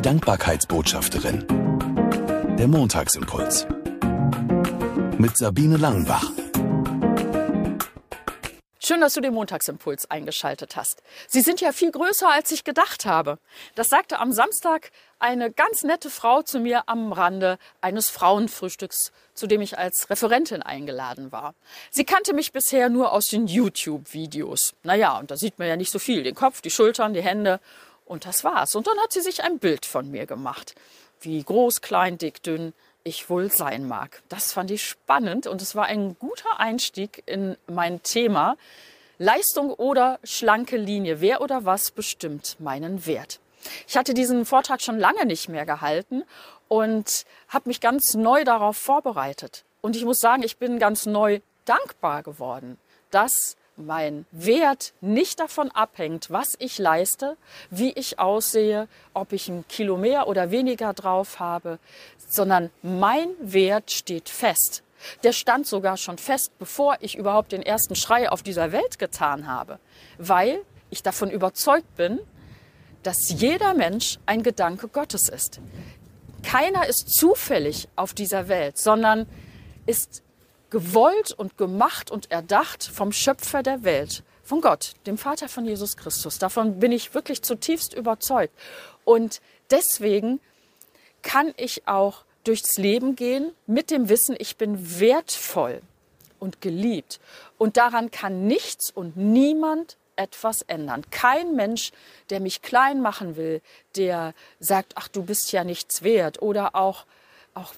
Die Dankbarkeitsbotschafterin. Der Montagsimpuls. Mit Sabine Langenbach. Schön, dass du den Montagsimpuls eingeschaltet hast. Sie sind ja viel größer, als ich gedacht habe. Das sagte am Samstag eine ganz nette Frau zu mir am Rande eines Frauenfrühstücks, zu dem ich als Referentin eingeladen war. Sie kannte mich bisher nur aus den YouTube-Videos. Naja, und da sieht man ja nicht so viel. Den Kopf, die Schultern, die Hände. Und das war's. Und dann hat sie sich ein Bild von mir gemacht. Wie groß, klein, dick, dünn ich wohl sein mag. Das fand ich spannend und es war ein guter Einstieg in mein Thema. Leistung oder schlanke Linie, wer oder was bestimmt meinen Wert? Ich hatte diesen Vortrag schon lange nicht mehr gehalten und habe mich ganz neu darauf vorbereitet. Und ich muss sagen, ich bin ganz neu dankbar geworden, dass mein Wert nicht davon abhängt, was ich leiste, wie ich aussehe, ob ich ein Kilo mehr oder weniger drauf habe, sondern mein Wert steht fest. Der stand sogar schon fest, bevor ich überhaupt den ersten Schrei auf dieser Welt getan habe, weil ich davon überzeugt bin, dass jeder Mensch ein Gedanke Gottes ist. Keiner ist zufällig auf dieser Welt, sondern ist gewollt und gemacht und erdacht vom Schöpfer der Welt, von Gott, dem Vater von Jesus Christus. Davon bin ich wirklich zutiefst überzeugt. Und deswegen kann ich auch durchs Leben gehen mit dem Wissen, ich bin wertvoll und geliebt. Und daran kann nichts und niemand etwas ändern. Kein Mensch, der mich klein machen will, der sagt, ach, du bist ja nichts wert oder auch, auch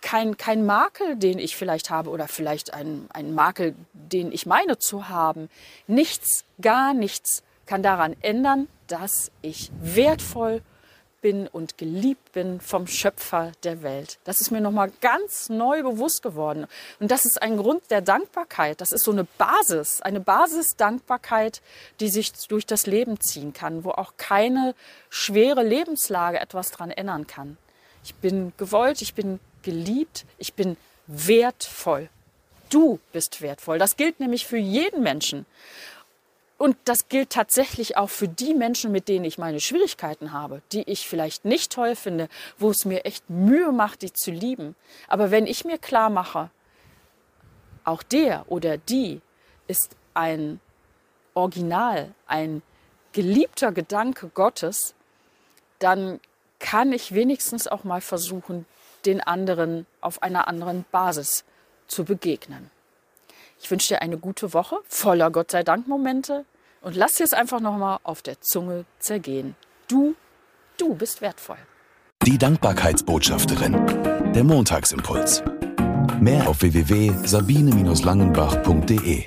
kein, kein Makel, den ich vielleicht habe oder vielleicht ein, ein Makel, den ich meine zu haben. Nichts, gar nichts kann daran ändern, dass ich wertvoll bin und geliebt bin vom Schöpfer der Welt. Das ist mir nochmal ganz neu bewusst geworden. Und das ist ein Grund der Dankbarkeit. Das ist so eine Basis, eine Basisdankbarkeit, die sich durch das Leben ziehen kann, wo auch keine schwere Lebenslage etwas daran ändern kann. Ich bin gewollt, ich bin geliebt, ich bin wertvoll. Du bist wertvoll. Das gilt nämlich für jeden Menschen. Und das gilt tatsächlich auch für die Menschen, mit denen ich meine Schwierigkeiten habe, die ich vielleicht nicht toll finde, wo es mir echt Mühe macht, die zu lieben. Aber wenn ich mir klar mache, auch der oder die ist ein Original, ein geliebter Gedanke Gottes, dann kann ich wenigstens auch mal versuchen, den anderen auf einer anderen Basis zu begegnen. Ich wünsche dir eine gute Woche voller Gott sei Dank Momente und lass dir es einfach nochmal auf der Zunge zergehen. Du, du bist wertvoll. Die Dankbarkeitsbotschafterin. Der Montagsimpuls. Mehr auf www.sabine-langenbach.de.